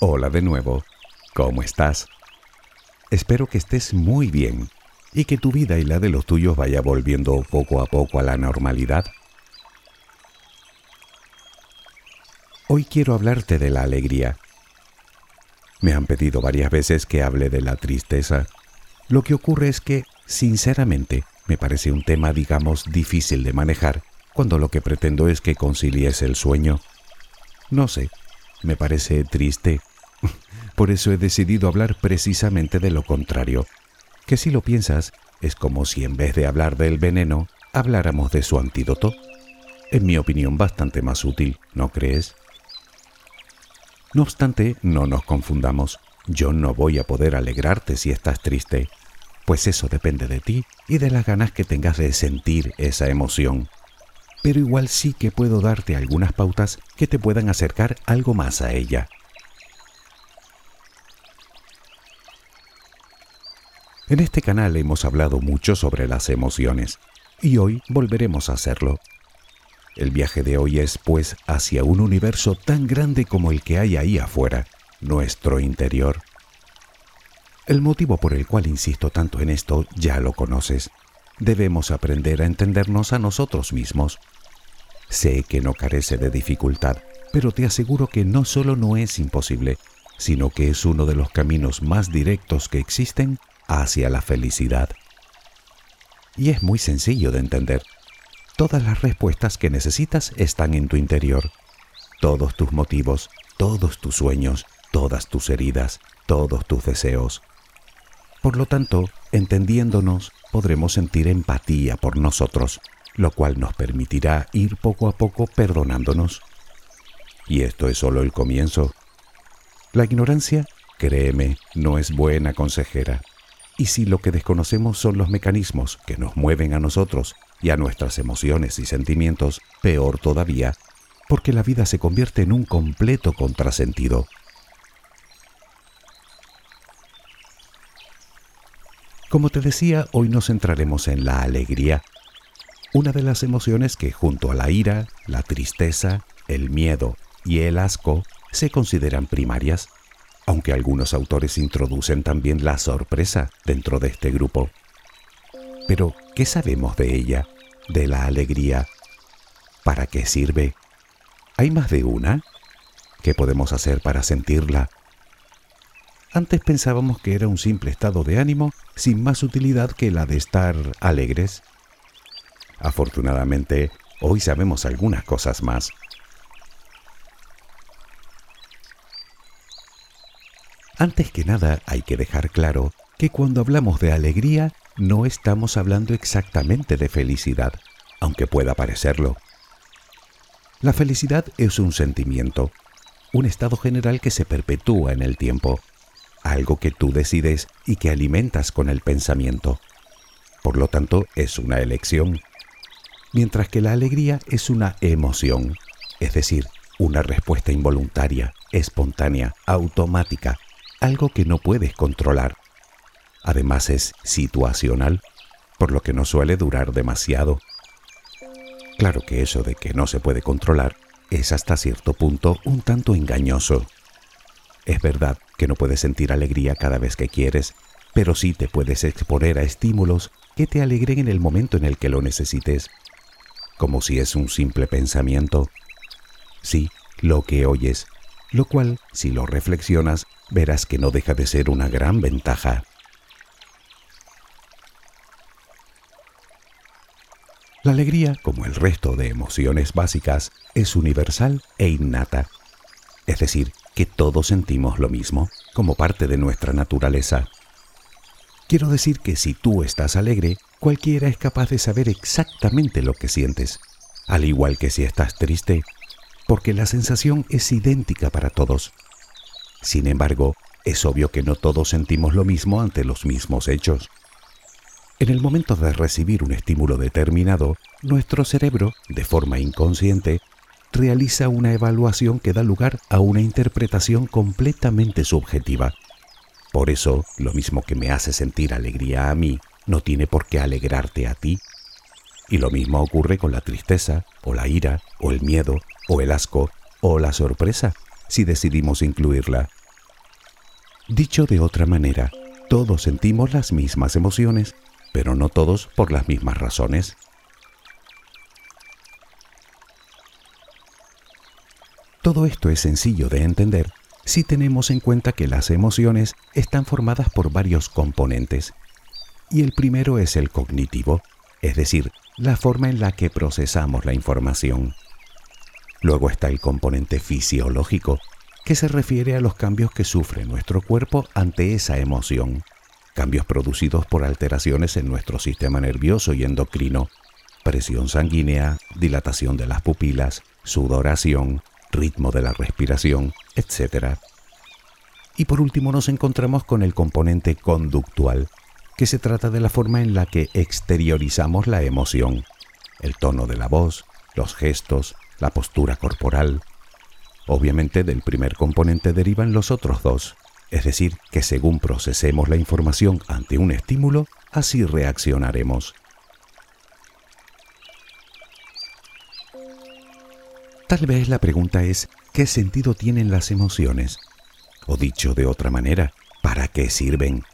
Hola de nuevo. ¿Cómo estás? Espero que estés muy bien y que tu vida y la de los tuyos vaya volviendo poco a poco a la normalidad. Hoy quiero hablarte de la alegría. Me han pedido varias veces que hable de la tristeza. Lo que ocurre es que, sinceramente, me parece un tema, digamos, difícil de manejar cuando lo que pretendo es que concilies el sueño. No sé, me parece triste. Por eso he decidido hablar precisamente de lo contrario, que si lo piensas, es como si en vez de hablar del veneno, habláramos de su antídoto. En mi opinión, bastante más útil, ¿no crees? No obstante, no nos confundamos. Yo no voy a poder alegrarte si estás triste, pues eso depende de ti y de las ganas que tengas de sentir esa emoción. Pero igual sí que puedo darte algunas pautas que te puedan acercar algo más a ella. En este canal hemos hablado mucho sobre las emociones y hoy volveremos a hacerlo. El viaje de hoy es, pues, hacia un universo tan grande como el que hay ahí afuera, nuestro interior. El motivo por el cual insisto tanto en esto ya lo conoces. Debemos aprender a entendernos a nosotros mismos. Sé que no carece de dificultad, pero te aseguro que no solo no es imposible, sino que es uno de los caminos más directos que existen hacia la felicidad. Y es muy sencillo de entender. Todas las respuestas que necesitas están en tu interior. Todos tus motivos, todos tus sueños, todas tus heridas, todos tus deseos. Por lo tanto, entendiéndonos, podremos sentir empatía por nosotros, lo cual nos permitirá ir poco a poco perdonándonos. Y esto es solo el comienzo. La ignorancia, créeme, no es buena consejera. Y si lo que desconocemos son los mecanismos que nos mueven a nosotros y a nuestras emociones y sentimientos, peor todavía, porque la vida se convierte en un completo contrasentido. Como te decía, hoy nos centraremos en la alegría, una de las emociones que junto a la ira, la tristeza, el miedo y el asco se consideran primarias aunque algunos autores introducen también la sorpresa dentro de este grupo. Pero, ¿qué sabemos de ella, de la alegría? ¿Para qué sirve? ¿Hay más de una? ¿Qué podemos hacer para sentirla? Antes pensábamos que era un simple estado de ánimo sin más utilidad que la de estar alegres. Afortunadamente, hoy sabemos algunas cosas más. Antes que nada hay que dejar claro que cuando hablamos de alegría no estamos hablando exactamente de felicidad, aunque pueda parecerlo. La felicidad es un sentimiento, un estado general que se perpetúa en el tiempo, algo que tú decides y que alimentas con el pensamiento. Por lo tanto, es una elección, mientras que la alegría es una emoción, es decir, una respuesta involuntaria, espontánea, automática, algo que no puedes controlar. Además es situacional, por lo que no suele durar demasiado. Claro que eso de que no se puede controlar es hasta cierto punto un tanto engañoso. Es verdad que no puedes sentir alegría cada vez que quieres, pero sí te puedes exponer a estímulos que te alegren en el momento en el que lo necesites, como si es un simple pensamiento. Sí, lo que oyes, lo cual, si lo reflexionas, verás que no deja de ser una gran ventaja. La alegría, como el resto de emociones básicas, es universal e innata, es decir, que todos sentimos lo mismo, como parte de nuestra naturaleza. Quiero decir que si tú estás alegre, cualquiera es capaz de saber exactamente lo que sientes, al igual que si estás triste, porque la sensación es idéntica para todos. Sin embargo, es obvio que no todos sentimos lo mismo ante los mismos hechos. En el momento de recibir un estímulo determinado, nuestro cerebro, de forma inconsciente, realiza una evaluación que da lugar a una interpretación completamente subjetiva. Por eso, lo mismo que me hace sentir alegría a mí, no tiene por qué alegrarte a ti. Y lo mismo ocurre con la tristeza, o la ira, o el miedo, o el asco, o la sorpresa, si decidimos incluirla, Dicho de otra manera, todos sentimos las mismas emociones, pero no todos por las mismas razones. Todo esto es sencillo de entender si tenemos en cuenta que las emociones están formadas por varios componentes. Y el primero es el cognitivo, es decir, la forma en la que procesamos la información. Luego está el componente fisiológico, que se refiere a los cambios que sufre nuestro cuerpo ante esa emoción, cambios producidos por alteraciones en nuestro sistema nervioso y endocrino, presión sanguínea, dilatación de las pupilas, sudoración, ritmo de la respiración, etc. Y por último nos encontramos con el componente conductual, que se trata de la forma en la que exteriorizamos la emoción, el tono de la voz, los gestos, la postura corporal. Obviamente del primer componente derivan los otros dos, es decir, que según procesemos la información ante un estímulo, así reaccionaremos. Tal vez la pregunta es, ¿qué sentido tienen las emociones? O dicho de otra manera, ¿para qué sirven?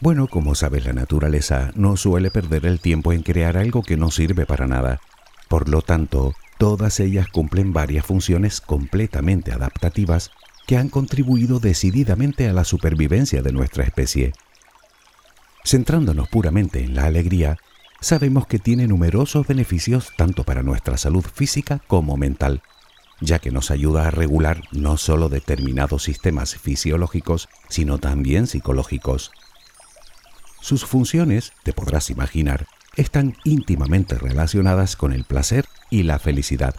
Bueno, como sabes, la naturaleza no suele perder el tiempo en crear algo que no sirve para nada. Por lo tanto, todas ellas cumplen varias funciones completamente adaptativas que han contribuido decididamente a la supervivencia de nuestra especie. Centrándonos puramente en la alegría, sabemos que tiene numerosos beneficios tanto para nuestra salud física como mental, ya que nos ayuda a regular no solo determinados sistemas fisiológicos, sino también psicológicos. Sus funciones, te podrás imaginar, están íntimamente relacionadas con el placer y la felicidad,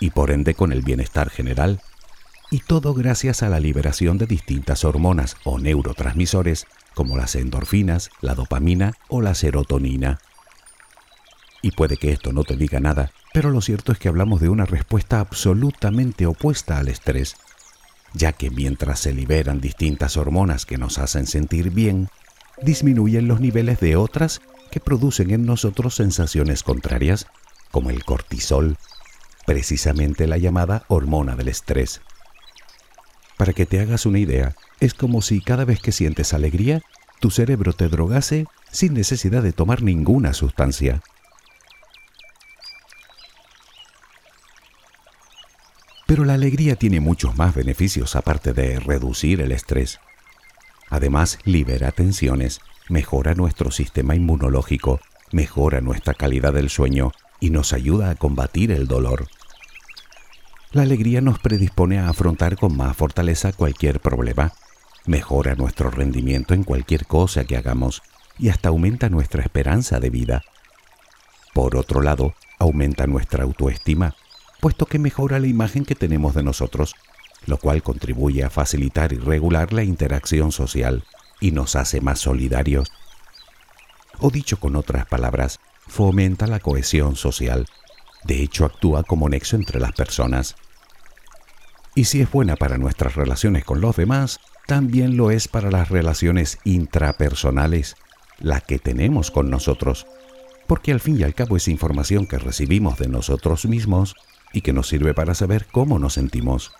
y por ende con el bienestar general, y todo gracias a la liberación de distintas hormonas o neurotransmisores como las endorfinas, la dopamina o la serotonina. Y puede que esto no te diga nada, pero lo cierto es que hablamos de una respuesta absolutamente opuesta al estrés, ya que mientras se liberan distintas hormonas que nos hacen sentir bien, disminuyen los niveles de otras que producen en nosotros sensaciones contrarias, como el cortisol, precisamente la llamada hormona del estrés. Para que te hagas una idea, es como si cada vez que sientes alegría, tu cerebro te drogase sin necesidad de tomar ninguna sustancia. Pero la alegría tiene muchos más beneficios aparte de reducir el estrés. Además, libera tensiones, mejora nuestro sistema inmunológico, mejora nuestra calidad del sueño y nos ayuda a combatir el dolor. La alegría nos predispone a afrontar con más fortaleza cualquier problema, mejora nuestro rendimiento en cualquier cosa que hagamos y hasta aumenta nuestra esperanza de vida. Por otro lado, aumenta nuestra autoestima puesto que mejora la imagen que tenemos de nosotros, lo cual contribuye a facilitar y regular la interacción social y nos hace más solidarios. O dicho con otras palabras, fomenta la cohesión social. De hecho, actúa como nexo entre las personas. Y si es buena para nuestras relaciones con los demás, también lo es para las relaciones intrapersonales, la que tenemos con nosotros, porque al fin y al cabo es información que recibimos de nosotros mismos y que nos sirve para saber cómo nos sentimos.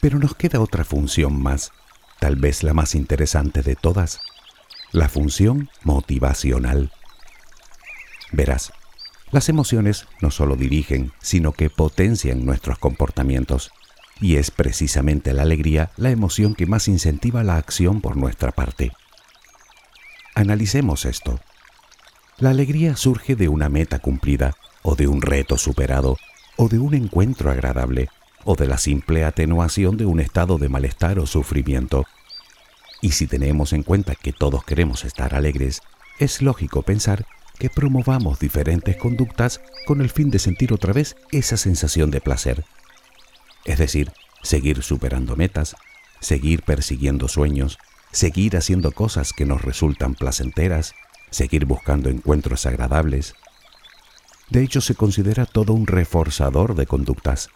Pero nos queda otra función más, tal vez la más interesante de todas, la función motivacional. Verás, las emociones no solo dirigen, sino que potencian nuestros comportamientos, y es precisamente la alegría la emoción que más incentiva la acción por nuestra parte. Analicemos esto. La alegría surge de una meta cumplida, o de un reto superado, o de un encuentro agradable, o de la simple atenuación de un estado de malestar o sufrimiento. Y si tenemos en cuenta que todos queremos estar alegres, es lógico pensar que promovamos diferentes conductas con el fin de sentir otra vez esa sensación de placer. Es decir, seguir superando metas, seguir persiguiendo sueños, seguir haciendo cosas que nos resultan placenteras, seguir buscando encuentros agradables. De hecho, se considera todo un reforzador de conductas,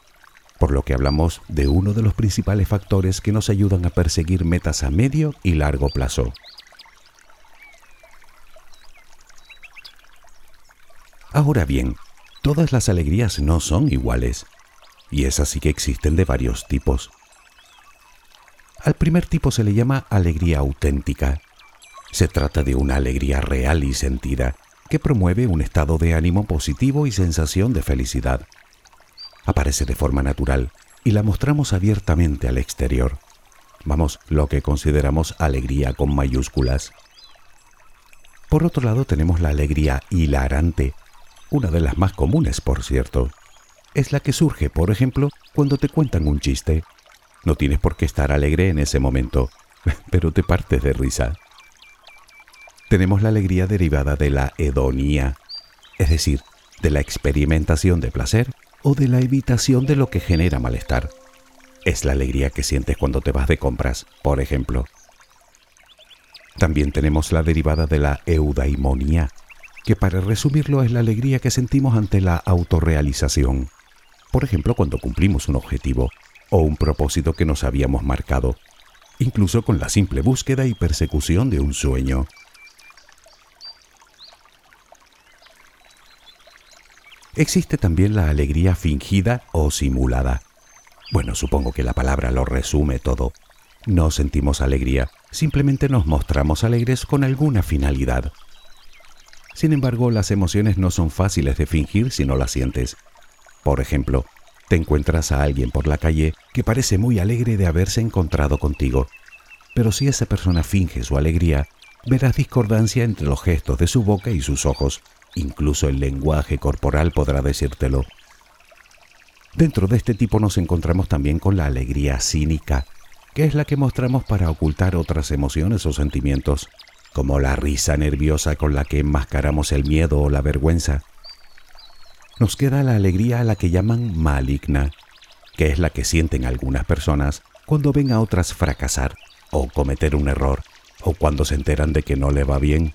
por lo que hablamos de uno de los principales factores que nos ayudan a perseguir metas a medio y largo plazo. Ahora bien, todas las alegrías no son iguales. y es así que existen de varios tipos. Al primer tipo se le llama alegría auténtica. Se trata de una alegría real y sentida que promueve un estado de ánimo positivo y sensación de felicidad. Aparece de forma natural y la mostramos abiertamente al exterior. Vamos, lo que consideramos alegría con mayúsculas. Por otro lado tenemos la alegría hilarante, una de las más comunes, por cierto. Es la que surge, por ejemplo, cuando te cuentan un chiste. No tienes por qué estar alegre en ese momento, pero te partes de risa. Tenemos la alegría derivada de la hedonía, es decir, de la experimentación de placer o de la evitación de lo que genera malestar. Es la alegría que sientes cuando te vas de compras, por ejemplo. También tenemos la derivada de la eudaimonía, que para resumirlo es la alegría que sentimos ante la autorrealización. Por ejemplo, cuando cumplimos un objetivo o un propósito que nos habíamos marcado, incluso con la simple búsqueda y persecución de un sueño. Existe también la alegría fingida o simulada. Bueno, supongo que la palabra lo resume todo. No sentimos alegría, simplemente nos mostramos alegres con alguna finalidad. Sin embargo, las emociones no son fáciles de fingir si no las sientes. Por ejemplo, te encuentras a alguien por la calle que parece muy alegre de haberse encontrado contigo, pero si esa persona finge su alegría, verás discordancia entre los gestos de su boca y sus ojos, Incluso el lenguaje corporal podrá decírtelo. Dentro de este tipo nos encontramos también con la alegría cínica, que es la que mostramos para ocultar otras emociones o sentimientos, como la risa nerviosa con la que enmascaramos el miedo o la vergüenza. Nos queda la alegría a la que llaman maligna, que es la que sienten algunas personas cuando ven a otras fracasar o cometer un error, o cuando se enteran de que no le va bien.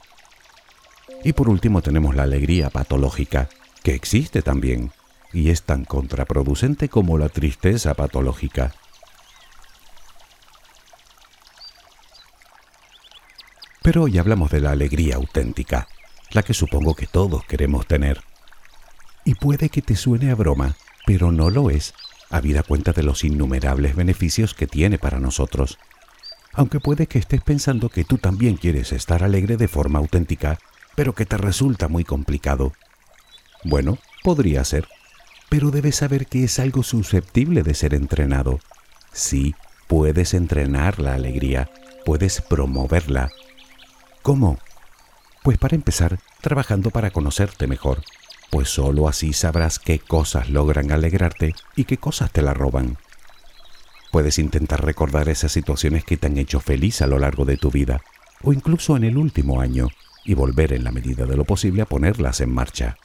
Y por último tenemos la alegría patológica, que existe también, y es tan contraproducente como la tristeza patológica. Pero hoy hablamos de la alegría auténtica, la que supongo que todos queremos tener. Y puede que te suene a broma, pero no lo es, habida cuenta de los innumerables beneficios que tiene para nosotros. Aunque puede que estés pensando que tú también quieres estar alegre de forma auténtica pero que te resulta muy complicado. Bueno, podría ser, pero debes saber que es algo susceptible de ser entrenado. Sí, puedes entrenar la alegría, puedes promoverla. ¿Cómo? Pues para empezar, trabajando para conocerte mejor, pues sólo así sabrás qué cosas logran alegrarte y qué cosas te la roban. Puedes intentar recordar esas situaciones que te han hecho feliz a lo largo de tu vida, o incluso en el último año, y volver en la medida de lo posible a ponerlas en marcha.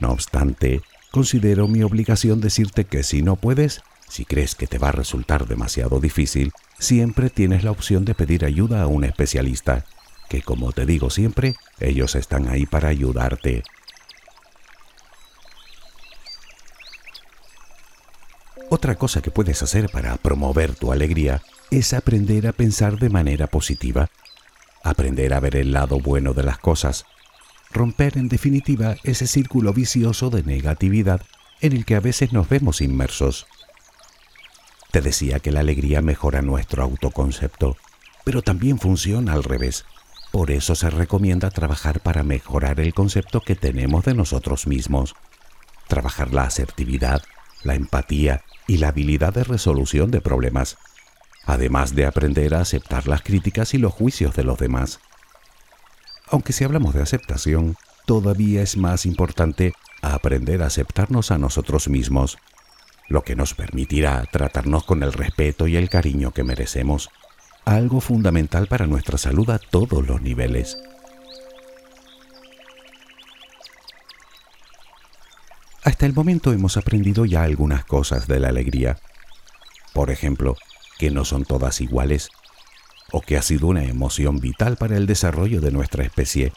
No obstante, considero mi obligación decirte que si no puedes, si crees que te va a resultar demasiado difícil, siempre tienes la opción de pedir ayuda a un especialista, que como te digo siempre, ellos están ahí para ayudarte. Otra cosa que puedes hacer para promover tu alegría es aprender a pensar de manera positiva aprender a ver el lado bueno de las cosas, romper en definitiva ese círculo vicioso de negatividad en el que a veces nos vemos inmersos. Te decía que la alegría mejora nuestro autoconcepto, pero también funciona al revés. Por eso se recomienda trabajar para mejorar el concepto que tenemos de nosotros mismos. Trabajar la asertividad, la empatía y la habilidad de resolución de problemas además de aprender a aceptar las críticas y los juicios de los demás. Aunque si hablamos de aceptación, todavía es más importante aprender a aceptarnos a nosotros mismos, lo que nos permitirá tratarnos con el respeto y el cariño que merecemos, algo fundamental para nuestra salud a todos los niveles. Hasta el momento hemos aprendido ya algunas cosas de la alegría. Por ejemplo, que no son todas iguales, o que ha sido una emoción vital para el desarrollo de nuestra especie,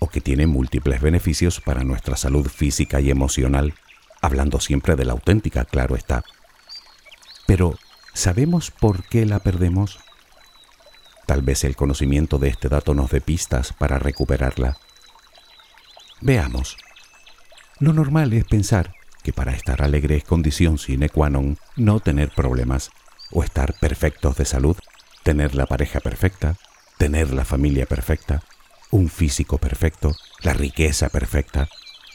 o que tiene múltiples beneficios para nuestra salud física y emocional, hablando siempre de la auténtica, claro está. Pero, ¿sabemos por qué la perdemos? Tal vez el conocimiento de este dato nos dé pistas para recuperarla. Veamos. Lo normal es pensar que para estar alegre es condición sine qua non no tener problemas, o estar perfectos de salud, tener la pareja perfecta, tener la familia perfecta, un físico perfecto, la riqueza perfecta,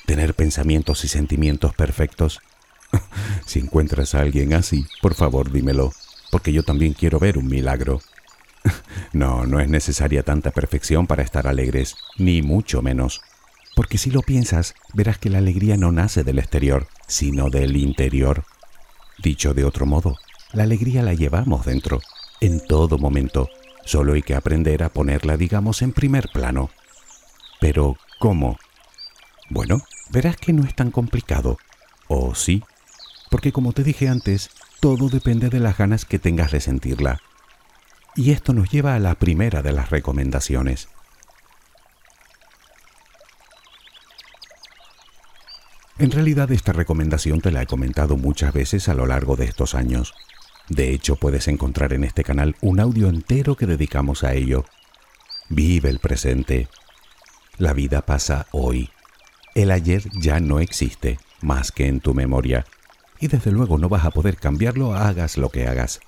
tener pensamientos y sentimientos perfectos. si encuentras a alguien así, por favor dímelo, porque yo también quiero ver un milagro. no, no es necesaria tanta perfección para estar alegres, ni mucho menos. Porque si lo piensas, verás que la alegría no nace del exterior, sino del interior. Dicho de otro modo, la alegría la llevamos dentro, en todo momento. Solo hay que aprender a ponerla, digamos, en primer plano. Pero, ¿cómo? Bueno, verás que no es tan complicado. ¿O sí? Porque como te dije antes, todo depende de las ganas que tengas de sentirla. Y esto nos lleva a la primera de las recomendaciones. En realidad esta recomendación te la he comentado muchas veces a lo largo de estos años. De hecho, puedes encontrar en este canal un audio entero que dedicamos a ello. Vive el presente. La vida pasa hoy. El ayer ya no existe, más que en tu memoria. Y desde luego no vas a poder cambiarlo hagas lo que hagas.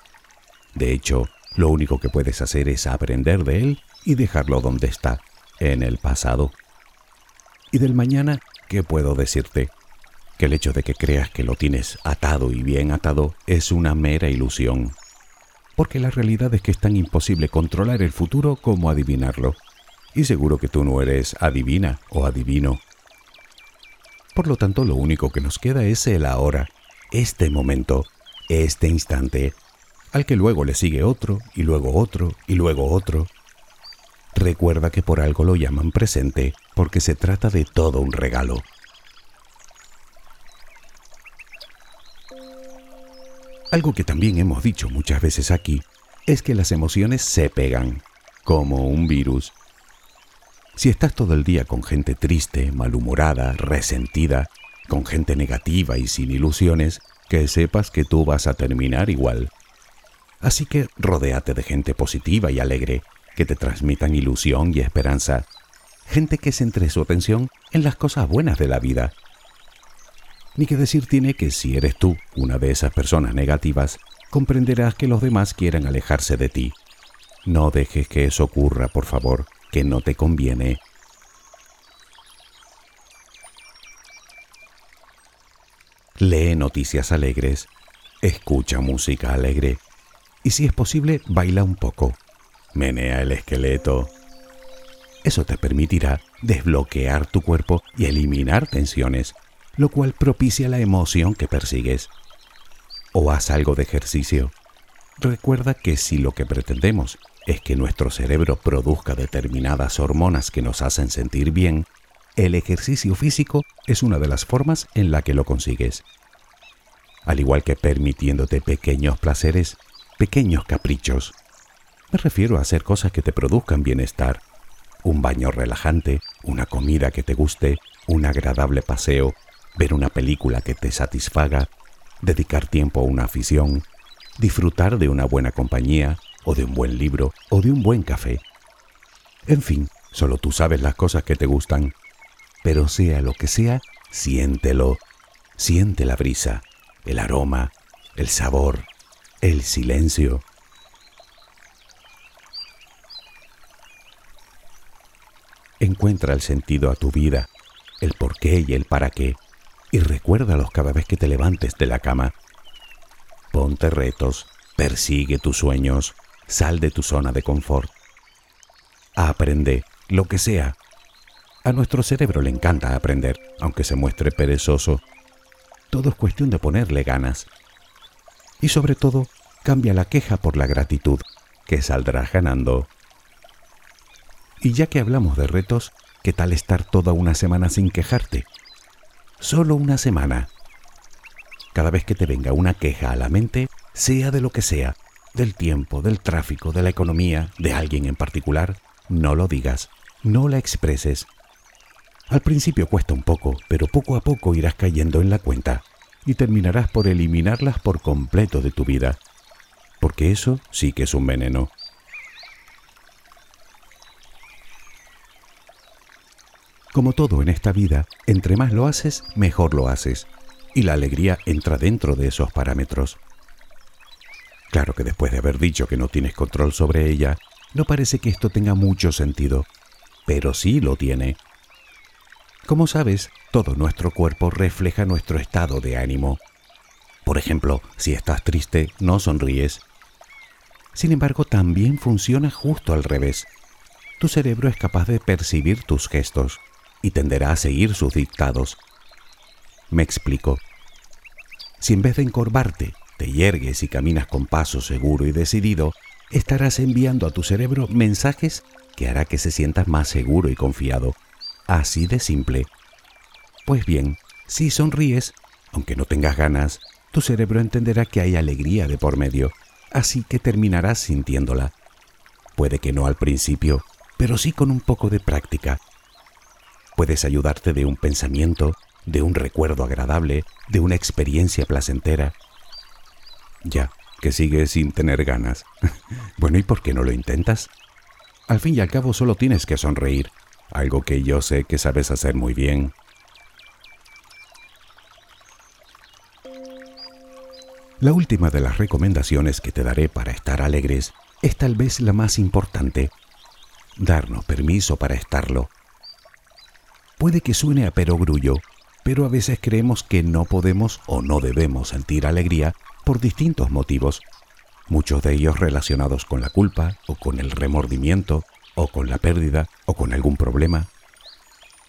De hecho, lo único que puedes hacer es aprender de él y dejarlo donde está, en el pasado. Y del mañana, ¿qué puedo decirte? Que el hecho de que creas que lo tienes atado y bien atado es una mera ilusión. Porque la realidad es que es tan imposible controlar el futuro como adivinarlo. Y seguro que tú no eres adivina o adivino. Por lo tanto, lo único que nos queda es el ahora, este momento, este instante, al que luego le sigue otro, y luego otro, y luego otro. Recuerda que por algo lo llaman presente, porque se trata de todo un regalo. Algo que también hemos dicho muchas veces aquí es que las emociones se pegan, como un virus. Si estás todo el día con gente triste, malhumorada, resentida, con gente negativa y sin ilusiones, que sepas que tú vas a terminar igual. Así que rodéate de gente positiva y alegre, que te transmitan ilusión y esperanza. Gente que centre su atención en las cosas buenas de la vida ni que decir tiene que si eres tú una de esas personas negativas, comprenderás que los demás quieren alejarse de ti. No dejes que eso ocurra, por favor, que no te conviene. Lee noticias alegres, escucha música alegre y si es posible, baila un poco. Menea el esqueleto. Eso te permitirá desbloquear tu cuerpo y eliminar tensiones lo cual propicia la emoción que persigues. O haz algo de ejercicio. Recuerda que si lo que pretendemos es que nuestro cerebro produzca determinadas hormonas que nos hacen sentir bien, el ejercicio físico es una de las formas en la que lo consigues. Al igual que permitiéndote pequeños placeres, pequeños caprichos. Me refiero a hacer cosas que te produzcan bienestar. Un baño relajante, una comida que te guste, un agradable paseo, ver una película que te satisfaga, dedicar tiempo a una afición, disfrutar de una buena compañía, o de un buen libro, o de un buen café. En fin, solo tú sabes las cosas que te gustan. Pero sea lo que sea, siéntelo. Siente la brisa, el aroma, el sabor, el silencio. Encuentra el sentido a tu vida, el por qué y el para qué y recuérdalos cada vez que te levantes de la cama. Ponte retos, persigue tus sueños, sal de tu zona de confort. Aprende lo que sea. A nuestro cerebro le encanta aprender, aunque se muestre perezoso. Todo es cuestión de ponerle ganas. Y sobre todo, cambia la queja por la gratitud, que saldrás ganando. Y ya que hablamos de retos, ¿qué tal estar toda una semana sin quejarte? Solo una semana. Cada vez que te venga una queja a la mente, sea de lo que sea, del tiempo, del tráfico, de la economía, de alguien en particular, no lo digas, no la expreses. Al principio cuesta un poco, pero poco a poco irás cayendo en la cuenta y terminarás por eliminarlas por completo de tu vida, porque eso sí que es un veneno. Como todo en esta vida, entre más lo haces, mejor lo haces. y la alegría entra dentro de esos parámetros. Claro que después de haber dicho que no tienes control sobre ella, no parece que esto tenga mucho sentido, pero sí lo tiene. Como sabes, todo nuestro cuerpo refleja nuestro estado de ánimo. Por ejemplo, si estás triste, no sonríes. Sin embargo, también funciona justo al revés. Tu cerebro es capaz de percibir tus gestos y tenderá a seguir sus dictados. Me explico. Si en vez de encorvarte, te yergues y caminas con paso seguro y decidido, estarás enviando a tu cerebro mensajes que hará que se sienta más seguro y confiado. Así de simple. Pues bien, si sonríes, aunque no tengas ganas, tu cerebro entenderá que hay alegría de por medio, así que terminarás sintiéndola. Puede que no al principio, pero sí con un poco de práctica. Puedes ayudarte de un pensamiento, de un recuerdo agradable, de una experiencia placentera. Ya, que sigues sin tener ganas. bueno, ¿y por qué no lo intentas? Al fin y al cabo solo tienes que sonreír, algo que yo sé que sabes hacer muy bien. La última de las recomendaciones que te daré para estar alegres es tal vez la más importante. Darnos permiso para estarlo. Puede que suene a perogrullo, pero a veces creemos que no podemos o no debemos sentir alegría por distintos motivos, muchos de ellos relacionados con la culpa o con el remordimiento o con la pérdida o con algún problema.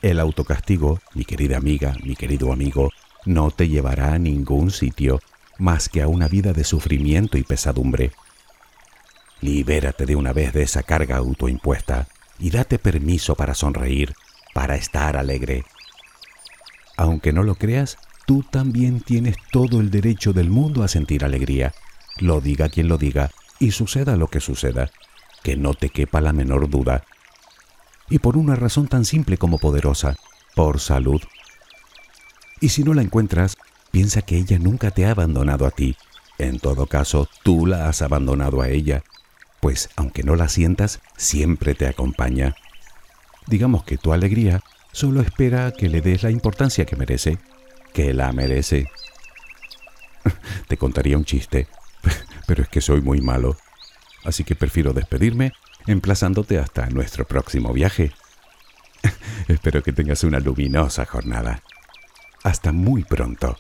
El autocastigo, mi querida amiga, mi querido amigo, no te llevará a ningún sitio más que a una vida de sufrimiento y pesadumbre. Libérate de una vez de esa carga autoimpuesta y date permiso para sonreír, para estar alegre. Aunque no lo creas, tú también tienes todo el derecho del mundo a sentir alegría, lo diga quien lo diga y suceda lo que suceda, que no te quepa la menor duda. Y por una razón tan simple como poderosa, por salud. Y si no la encuentras, piensa que ella nunca te ha abandonado a ti. En todo caso, tú la has abandonado a ella, pues aunque no la sientas, siempre te acompaña. Digamos que tu alegría solo espera que le des la importancia que merece, que la merece. Te contaría un chiste, pero es que soy muy malo. Así que prefiero despedirme emplazándote hasta nuestro próximo viaje. Espero que tengas una luminosa jornada. Hasta muy pronto.